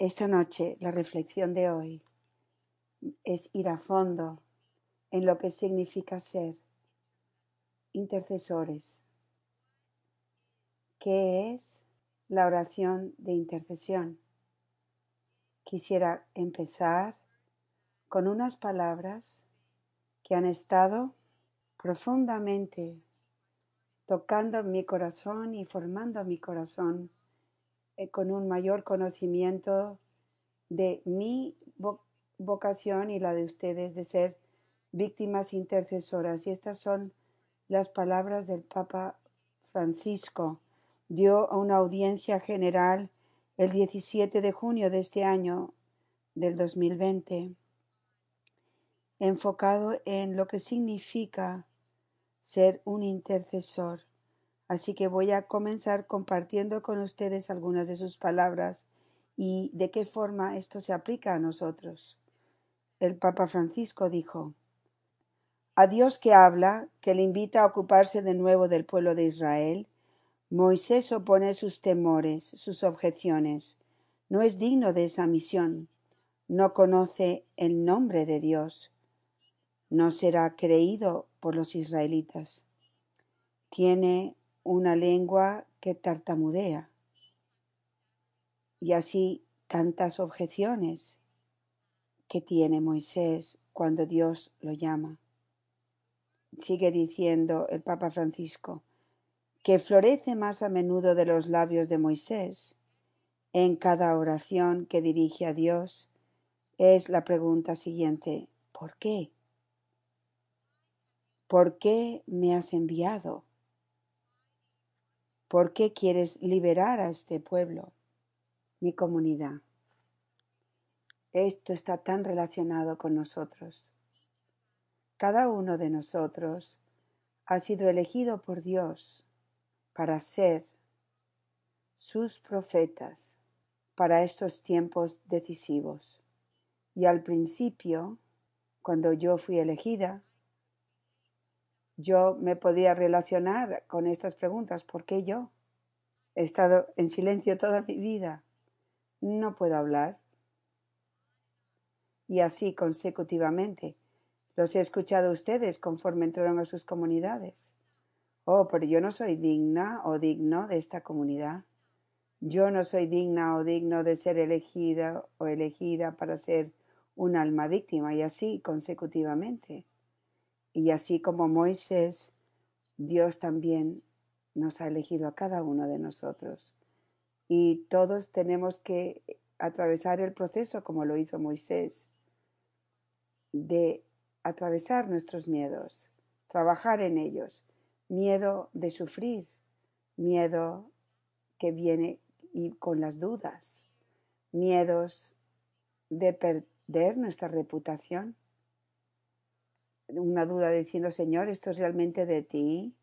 Esta noche, la reflexión de hoy es ir a fondo en lo que significa ser intercesores. ¿Qué es la oración de intercesión? Quisiera empezar con unas palabras que han estado profundamente tocando mi corazón y formando mi corazón con un mayor conocimiento de mi vocación y la de ustedes de ser víctimas intercesoras. Y estas son las palabras del Papa Francisco. Dio a una audiencia general el 17 de junio de este año del 2020, enfocado en lo que significa ser un intercesor. Así que voy a comenzar compartiendo con ustedes algunas de sus palabras y de qué forma esto se aplica a nosotros. El Papa Francisco dijo, A Dios que habla, que le invita a ocuparse de nuevo del pueblo de Israel, Moisés opone sus temores, sus objeciones. No es digno de esa misión. No conoce el nombre de Dios no será creído por los israelitas. Tiene una lengua que tartamudea. Y así tantas objeciones que tiene Moisés cuando Dios lo llama. Sigue diciendo el Papa Francisco, que florece más a menudo de los labios de Moisés en cada oración que dirige a Dios es la pregunta siguiente, ¿por qué? ¿Por qué me has enviado? ¿Por qué quieres liberar a este pueblo, mi comunidad? Esto está tan relacionado con nosotros. Cada uno de nosotros ha sido elegido por Dios para ser sus profetas para estos tiempos decisivos. Y al principio, cuando yo fui elegida, yo me podía relacionar con estas preguntas. ¿Por qué yo? He estado en silencio toda mi vida. No puedo hablar. Y así consecutivamente. Los he escuchado ustedes conforme entraron a sus comunidades. Oh, pero yo no soy digna o digno de esta comunidad. Yo no soy digna o digno de ser elegida o elegida para ser un alma víctima y así consecutivamente. Y así como Moisés, Dios también nos ha elegido a cada uno de nosotros. Y todos tenemos que atravesar el proceso como lo hizo Moisés, de atravesar nuestros miedos, trabajar en ellos, miedo de sufrir, miedo que viene y con las dudas, miedos de perder nuestra reputación, una duda diciendo, Señor, ¿esto es realmente de ti?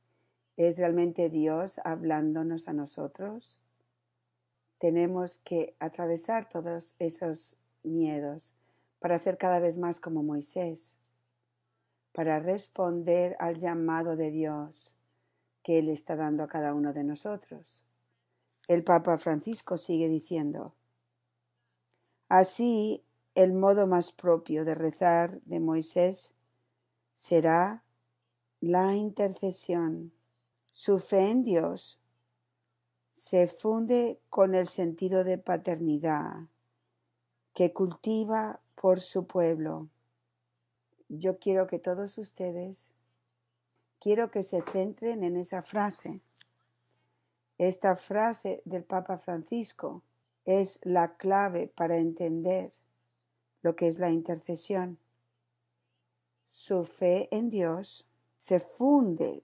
¿Es realmente Dios hablándonos a nosotros? Tenemos que atravesar todos esos miedos para ser cada vez más como Moisés, para responder al llamado de Dios que Él está dando a cada uno de nosotros. El Papa Francisco sigue diciendo, así el modo más propio de rezar de Moisés será la intercesión. Su fe en Dios se funde con el sentido de paternidad que cultiva por su pueblo. Yo quiero que todos ustedes, quiero que se centren en esa frase. Esta frase del Papa Francisco es la clave para entender lo que es la intercesión. Su fe en Dios se funde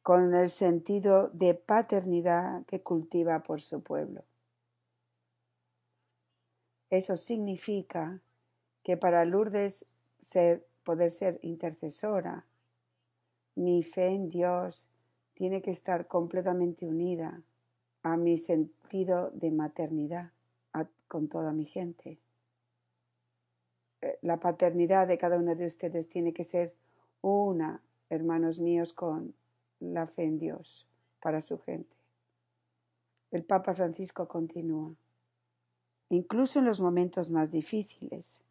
con el sentido de paternidad que cultiva por su pueblo. Eso significa que para Lourdes poder ser intercesora, mi fe en Dios tiene que estar completamente unida a mi sentido de maternidad con toda mi gente. Eh, la paternidad de cada uno de ustedes tiene que ser una, hermanos míos, con la fe en Dios para su gente. El Papa Francisco continúa. incluso en los momentos más difíciles,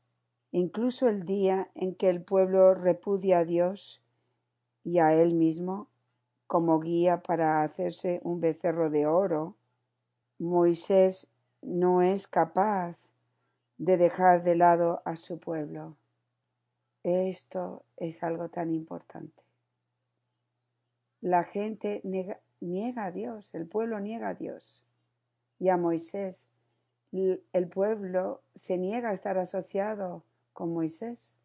incluso el día en que el pueblo repudia a Dios y a él mismo como guía para hacerse un becerro de oro, Moisés no es capaz de dejar de lado a su pueblo. Esto es algo tan importante. La gente niega, a Dios, el pueblo niega a Dios y a Moisés. El pueblo se niega a estar asociado con Moisés.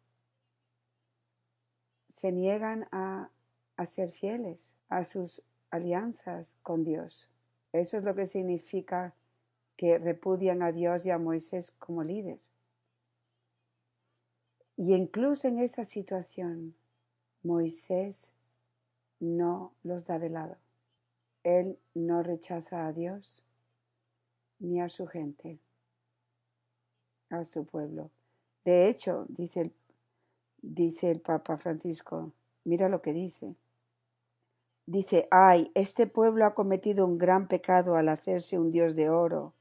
Se niegan a, a ser fieles a sus alianzas con Dios. Eso es lo que significa que repudian a Dios y a Moisés como líder. Y incluso en esa situación, Moisés no los da de lado. Él no rechaza a Dios ni a su gente, a su pueblo. De hecho, dice el, dice el Papa Francisco, mira lo que dice. Dice, ay, este pueblo ha cometido un gran pecado al hacerse un Dios de oro.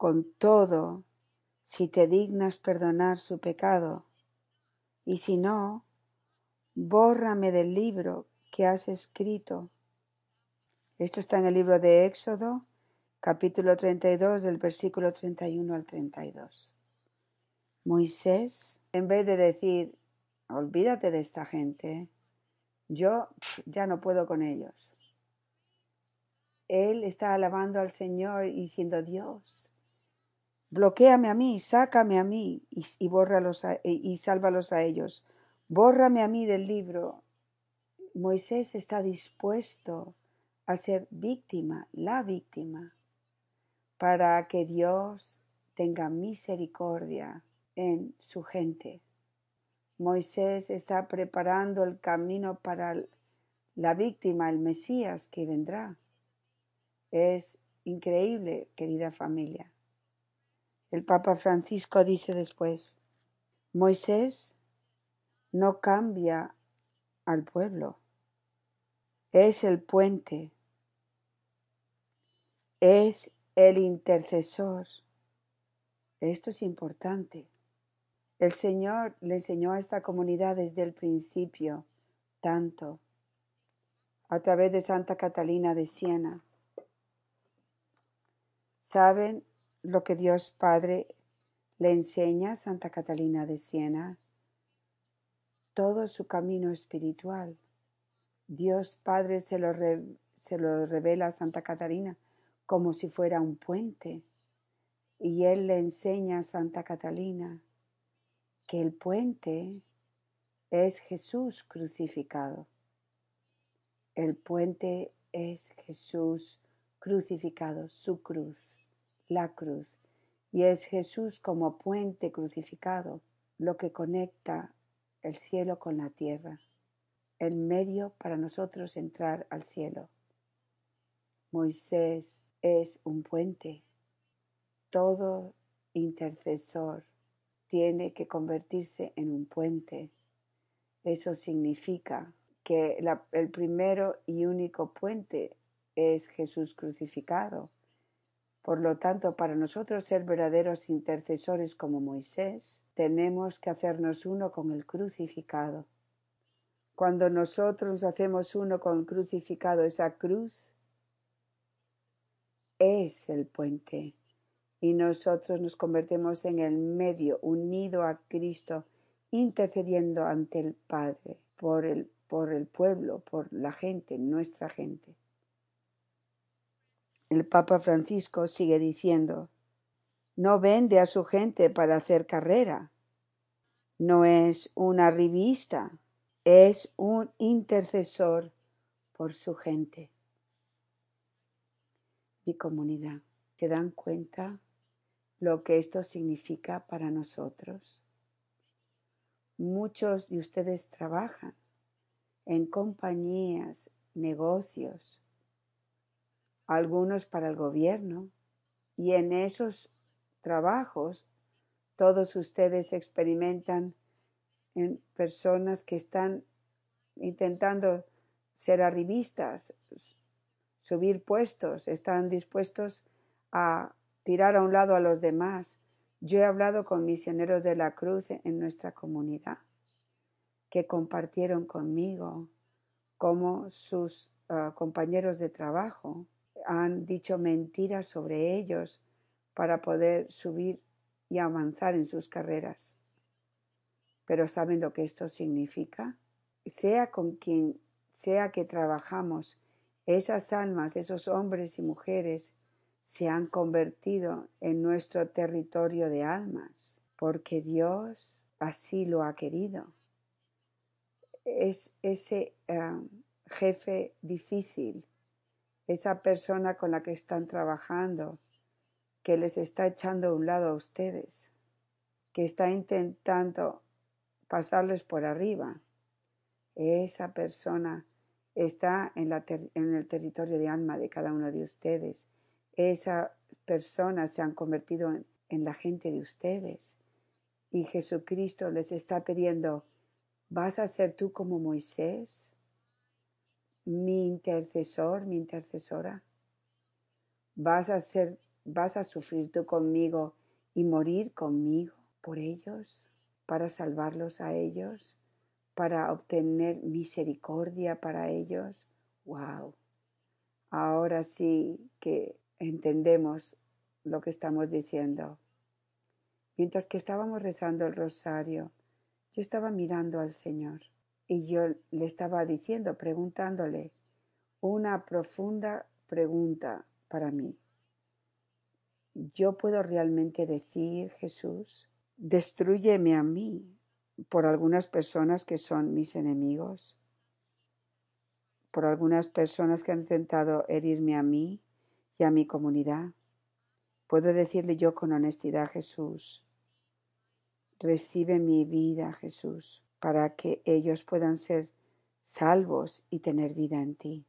Con todo, si te dignas perdonar su pecado, y si no, bórrame del libro que has escrito. Esto está en el libro de Éxodo, capítulo 32, del versículo 31 al 32. Moisés, en vez de decir, olvídate de esta gente, yo ya no puedo con ellos. Él está alabando al Señor y diciendo, Dios, bloqueame a mí, sácame a mí y, y bórralos y sálvalos a ellos. Bórrame a mí del libro. Moisés está dispuesto a ser víctima, la víctima, para que Dios tenga misericordia en su gente. Moisés está preparando el camino para la víctima, el Mesías que vendrá. Es increíble, querida familia. El Papa Francisco dice después, Moisés no cambia al pueblo, es el puente, es el intercesor. Esto es importante. El Señor le enseñó a esta comunidad desde el principio tanto a través de Santa Catalina de Siena. ¿Saben lo que Dios Padre le enseña a Santa Catalina de Siena? Todo su camino espiritual. Dios Padre se lo, se lo revela a Santa Catalina como si fuera un puente. Y Él le enseña a Santa Catalina que el puente es Jesús crucificado. El puente es Jesús crucificado, su cruz, la cruz. Y es Jesús como puente crucificado lo que conecta el cielo con la tierra, el medio para nosotros entrar al cielo. Moisés es un puente, todo intercesor tiene que convertirse en un puente. Eso significa que el primero y único puente es Jesús crucificado. Por lo tanto, para nosotros ser verdaderos intercesores como Moisés, tenemos que hacernos uno con el crucificado. Cuando nosotros nos hacemos uno con el crucificado, esa cruz es el puente y nosotros nos convertimos en el medio unido a Cristo, intercediendo ante el Padre por el, por el pueblo, por la gente, nuestra gente. El Papa Francisco sigue diciendo, no vende a su gente para hacer carrera, no es una revista, es un intercesor por su gente. Mi comunidad, ¿se dan cuenta lo que esto significa para nosotros. Muchos de ustedes trabajan en compañías, negocios, algunos para el gobierno, y en esos trabajos todos ustedes experimentan en personas que están intentando ser arribistas, subir puestos, están dispuestos a tirar a un lado a los demás. Yo he hablado con misioneros de la cruz en nuestra comunidad que compartieron conmigo cómo sus uh, compañeros de trabajo han dicho mentiras sobre ellos para poder subir y avanzar en sus carreras. Pero ¿saben lo que esto significa? Sea con quien sea que trabajamos, esas almas, esos hombres y mujeres, se han convertido en nuestro territorio de almas, porque Dios así lo ha querido. Es ese uh, jefe difícil, esa persona con la que están trabajando, que les está echando a un lado a ustedes, que está intentando pasarles por arriba. Esa persona está en, la en el territorio de alma de cada uno de ustedes. Esa persona se han convertido en, en la gente de ustedes. Y Jesucristo les está pidiendo, ¿vas a ser tú como Moisés? Mi intercesor, mi intercesora. Vas a ser, vas a sufrir tú conmigo y morir conmigo por ellos, para salvarlos a ellos, para obtener misericordia para ellos. Wow. Ahora sí que entendemos lo que estamos diciendo. Mientras que estábamos rezando el rosario, yo estaba mirando al Señor y yo le estaba diciendo, preguntándole una profunda pregunta para mí. ¿Yo puedo realmente decir, Jesús, destruyeme a mí por algunas personas que son mis enemigos? ¿Por algunas personas que han intentado herirme a mí y a mi comunidad? ¿Puedo decirle yo con honestidad, Jesús, recibe mi vida, Jesús? Para que ellos puedan ser salvos y tener vida en ti.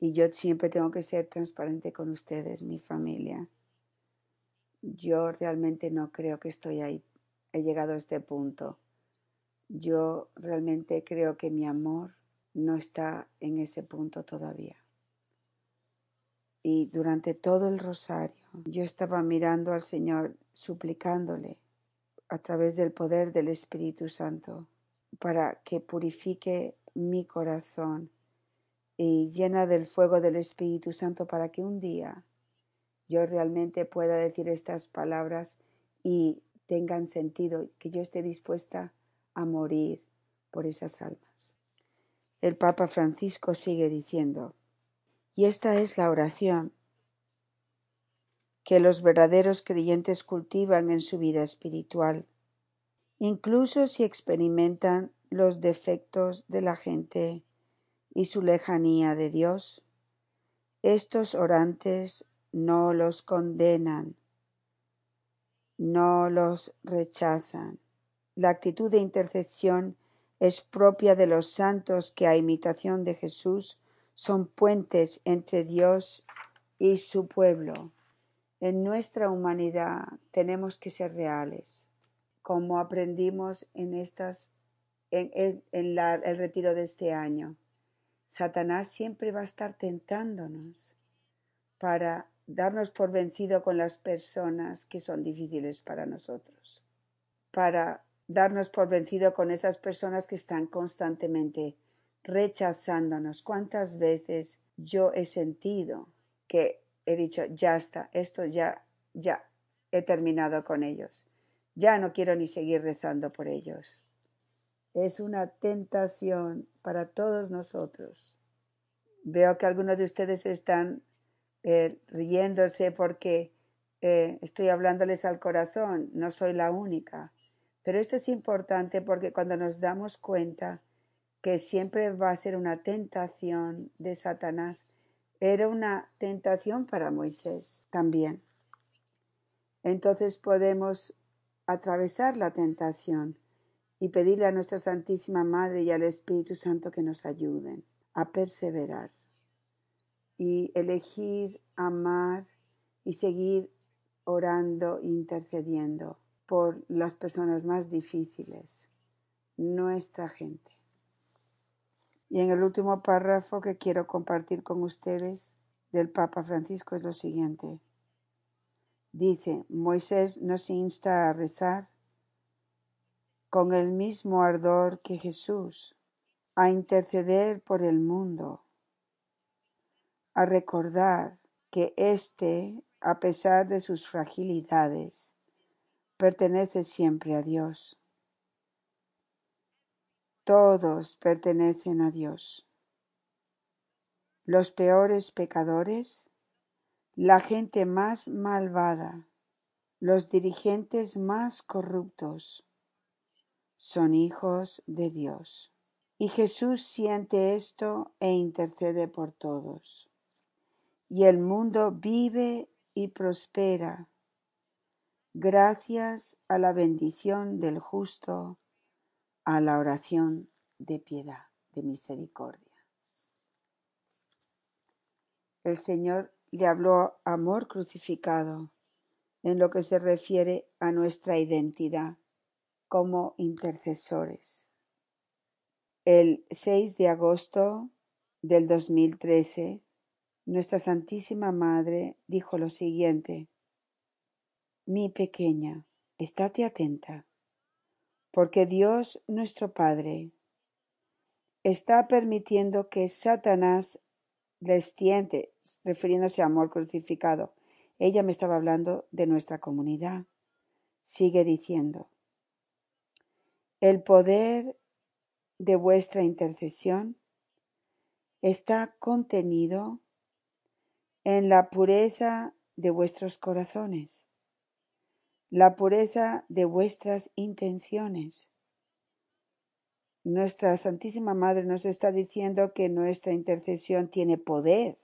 Y yo siempre tengo que ser transparente con ustedes, mi familia. Yo realmente no creo que estoy ahí, he llegado a este punto. Yo realmente creo que mi amor no está en ese punto todavía. Y durante todo el rosario yo estaba mirando al Señor, suplicándole a través del poder del Espíritu Santo para que purifique mi corazón y llena del fuego del Espíritu Santo para que un día yo realmente pueda decir estas palabras y tengan sentido, que yo esté dispuesta a morir por esas almas. El Papa Francisco sigue diciendo, y esta es la oración que los verdaderos creyentes cultivan en su vida espiritual, incluso si experimentan los defectos de la gente y su lejanía de Dios. Estos orantes no los condenan, no los rechazan. La actitud de intercesión es propia de los santos que a imitación de Jesús son puentes entre Dios y su pueblo. En nuestra humanidad tenemos que ser reales, como aprendimos en estas en, el retiro de este año. Satanás siempre va a estar tentándonos para darnos por vencido con las personas que son difíciles para nosotros, para darnos por vencido con esas personas que están constantemente rechazándonos. ¿Cuántas veces yo he sentido que he dicho, ya está, esto ya, ya, he terminado con ellos. Ya no quiero ni seguir rezando por ellos. Es una tentación para todos nosotros. Veo que algunos de ustedes están eh, riéndose porque eh, estoy hablándoles al corazón, no soy la única. Pero esto es importante porque cuando nos damos cuenta que siempre va a ser una tentación de Satanás, era una tentación para Moisés también. Entonces podemos atravesar la tentación y pedirle a nuestra Santísima Madre y al Espíritu Santo que nos ayuden a perseverar y elegir amar y seguir orando e intercediendo por las personas más difíciles, nuestra gente. Y en el último párrafo que quiero compartir con ustedes del Papa Francisco es lo siguiente. Dice, Moisés nos insta a rezar con el mismo ardor que Jesús, a interceder por el mundo, a recordar que éste, a pesar de sus fragilidades, pertenece siempre a Dios. Todos pertenecen a Dios. Los peores pecadores, la gente más malvada, los dirigentes más corruptos, son hijos de Dios. Y Jesús siente esto e intercede por todos. Y el mundo vive y prospera gracias a la bendición del justo, a la oración de piedad, de misericordia. El Señor le habló amor crucificado en lo que se refiere a nuestra identidad como intercesores. El 6 de agosto del 2013, nuestra Santísima Madre dijo lo siguiente, Mi pequeña, estate atenta, porque Dios nuestro Padre está permitiendo que Satanás les tiente, refiriéndose a amor crucificado. Ella me estaba hablando de nuestra comunidad. Sigue diciendo, el poder de vuestra intercesión está contenido en la pureza de vuestros corazones, la pureza de vuestras intenciones. Nuestra Santísima Madre nos está diciendo que nuestra intercesión tiene poder,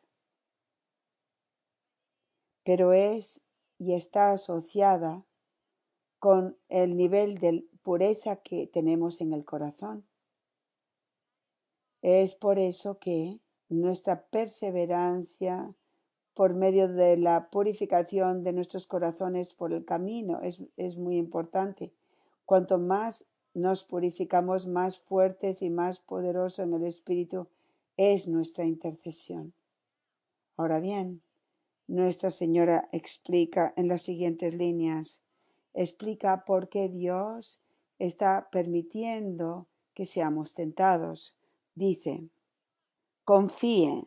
pero es y está asociada con el nivel de pureza que tenemos en el corazón. Es por eso que nuestra perseverancia por medio de la purificación de nuestros corazones por el camino es, es muy importante. Cuanto más nos purificamos, más fuertes y más poderoso en el Espíritu es nuestra intercesión. Ahora bien, Nuestra Señora explica en las siguientes líneas explica por qué Dios está permitiendo que seamos tentados. Dice, confíe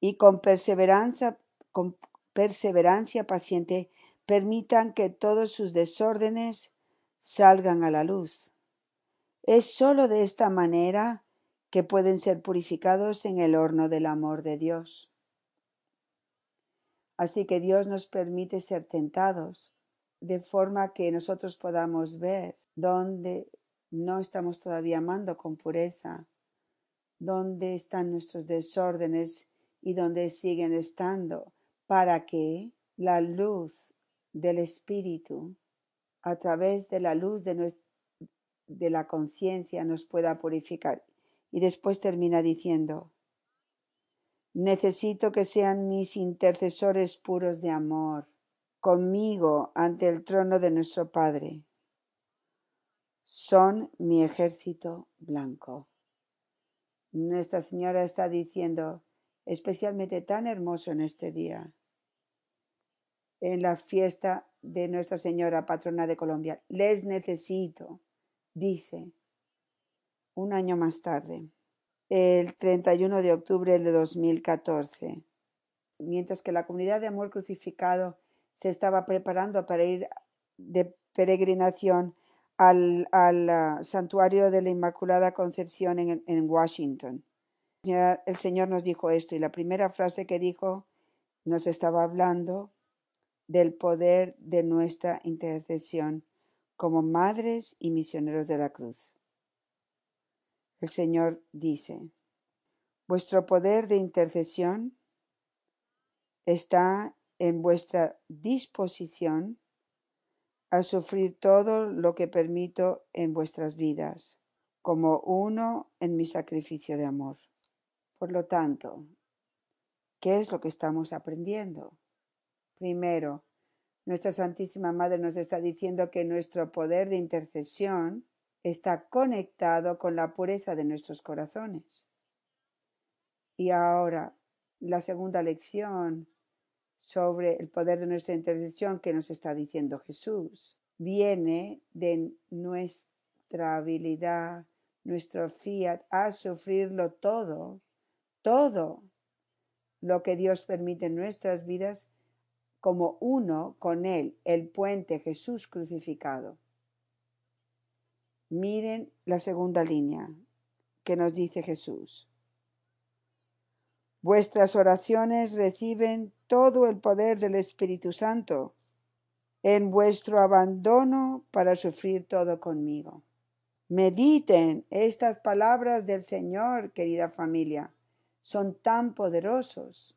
y con perseverancia, con perseverancia paciente permitan que todos sus desórdenes salgan a la luz. Es sólo de esta manera que pueden ser purificados en el horno del amor de Dios. Así que Dios nos permite ser tentados de forma que nosotros podamos ver dónde no estamos todavía amando con pureza, dónde están nuestros desórdenes y dónde siguen estando, para que la luz del Espíritu, a través de la luz de, de la conciencia, nos pueda purificar. Y después termina diciendo, necesito que sean mis intercesores puros de amor conmigo ante el trono de nuestro Padre. Son mi ejército blanco. Nuestra Señora está diciendo, especialmente tan hermoso en este día, en la fiesta de Nuestra Señora, patrona de Colombia. Les necesito, dice, un año más tarde, el 31 de octubre de 2014, mientras que la comunidad de amor crucificado se estaba preparando para ir de peregrinación al, ah, santuario de la Inmaculada Concepción en, en Washington. El Señor nos dijo esto y la primera frase que dijo nos estaba hablando del poder de nuestra intercesión como madres y misioneros de la cruz. El Señor dice, vuestro poder de intercesión está en vuestra disposición a sufrir todo lo que permito en vuestras vidas, como uno en mi sacrificio de amor. Por lo tanto, ¿qué es lo que estamos aprendiendo? Primero, nuestra Santísima Madre nos está diciendo que nuestro poder de intercesión está conectado con la pureza de nuestros corazones. Y ahora, la segunda lección sobre el poder de nuestra intercesión que nos está diciendo Jesús. Viene de nuestra habilidad, nuestro fiat a sufrirlo todo, todo lo que Dios permite en nuestras vidas como uno con Él, el puente Jesús crucificado. Miren la segunda línea que nos dice Jesús. Vuestras oraciones reciben todo el poder del Espíritu Santo en vuestro abandono para sufrir todo conmigo. Mediten estas palabras del Señor, querida familia. Son tan poderosos.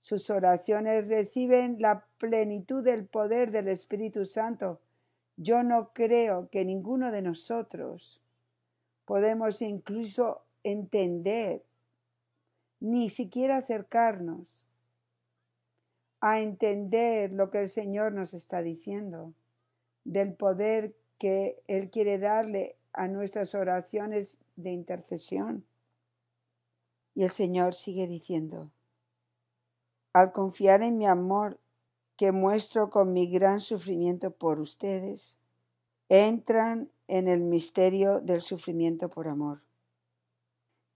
Sus oraciones reciben la plenitud del poder del Espíritu Santo. Yo no creo que ninguno de nosotros podemos incluso entender ni siquiera acercarnos a entender lo que el Señor nos está diciendo, del poder que Él quiere darle a nuestras oraciones de intercesión. Y el Señor sigue diciendo, al confiar en mi amor que muestro con mi gran sufrimiento por ustedes, entran en el misterio del sufrimiento por amor.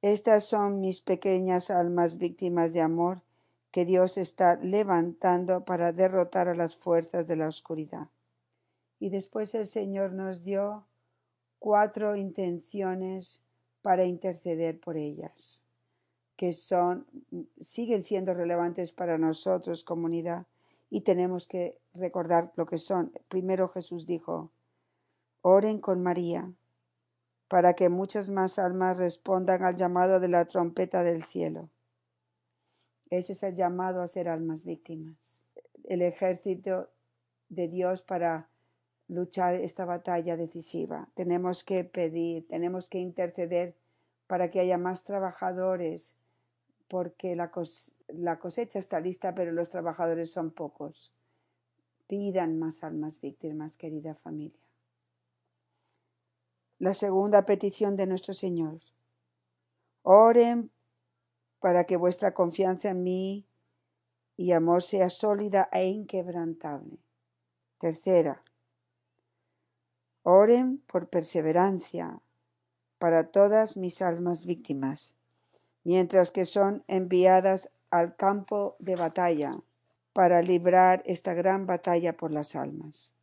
Estas son mis pequeñas almas víctimas de amor que Dios está levantando para derrotar a las fuerzas de la oscuridad. Y después el Señor nos dio cuatro intenciones para interceder por ellas, que son siguen siendo relevantes para nosotros comunidad y tenemos que recordar lo que son. Primero Jesús dijo, oren con María, para que muchas más almas respondan al llamado de la trompeta del cielo. Ese es el llamado a ser almas víctimas. El ejército de Dios para luchar esta batalla decisiva. Tenemos que pedir, tenemos que interceder para que haya más trabajadores, porque la, la cosecha está lista, pero los trabajadores son pocos. Pidan más almas víctimas, querida familia la segunda petición de nuestro Señor. Oren para que vuestra confianza en mí y amor sea sólida e inquebrantable. Tercera, oren por perseverancia para todas mis almas víctimas, mientras que son enviadas al campo de batalla para librar esta gran batalla por las almas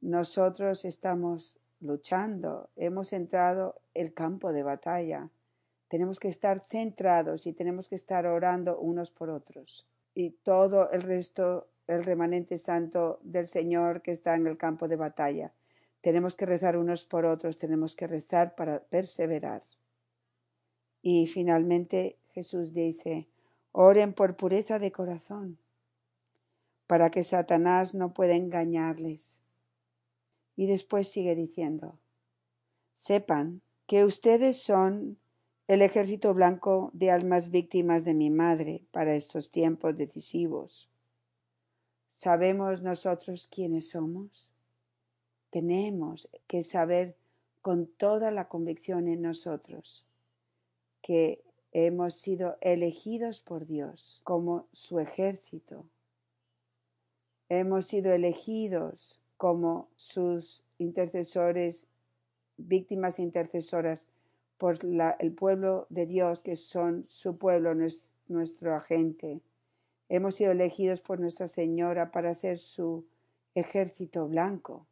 nosotros estamos luchando, hemos entrado el campo de batalla. Tenemos que estar centrados y tenemos que estar orando unos por otros. Y todo el resto, el remanente santo del Señor que está en el campo de batalla. Tenemos que rezar unos por otros, tenemos que rezar para perseverar. Y finalmente Jesús dice, oren por pureza de corazón, para que Satanás no pueda engañarles y después sigue diciendo, sepan que ustedes son el ejército blanco de almas víctimas de mi madre para estos tiempos decisivos. ¿Sabemos nosotros quiénes somos? Tenemos que saber con toda la convicción en nosotros que hemos sido elegidos por Dios como su ejército. Hemos sido elegidos como sus intercesores, víctimas intercesoras por el pueblo de Dios, que son su pueblo, nuestro agente. Hemos sido elegidos por Nuestra Señora para ser su ejército blanco.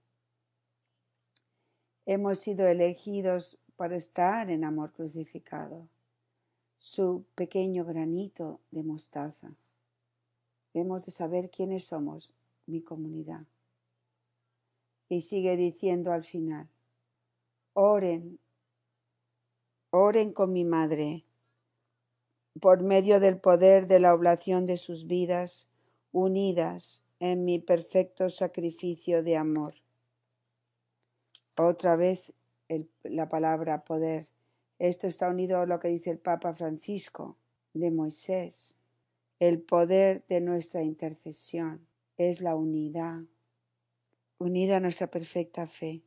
Hemos sido elegidos para estar en amor crucificado, su pequeño granito de mostaza. Hemos de saber quiénes somos, mi comunidad. Y sigue diciendo al final, oren, oren con mi madre, por medio del poder de la oblación de sus vidas, unidas en mi perfecto sacrificio de amor. Otra vez la palabra poder. Esto está unido a lo que dice el Papa Francisco de Moisés. El poder de nuestra intercesión es la unidad unida a nuestra perfecta fe,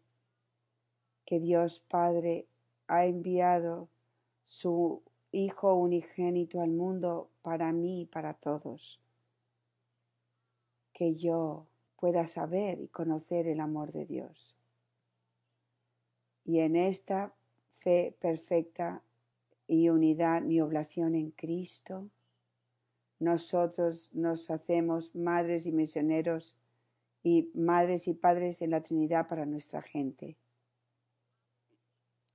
que Dios Padre ha enviado su Hijo unigénito al mundo para mí y para todos. Que yo pueda saber y conocer el amor de Dios. Y en esta fe perfecta y unidad, mi oblación en Cristo, nosotros nos hacemos madres y misioneros y madres y padres en la Trinidad para nuestra gente.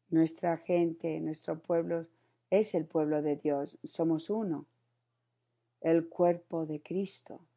Nuestra gente, nuestro pueblo es el pueblo de Dios, somos uno, el cuerpo de Cristo.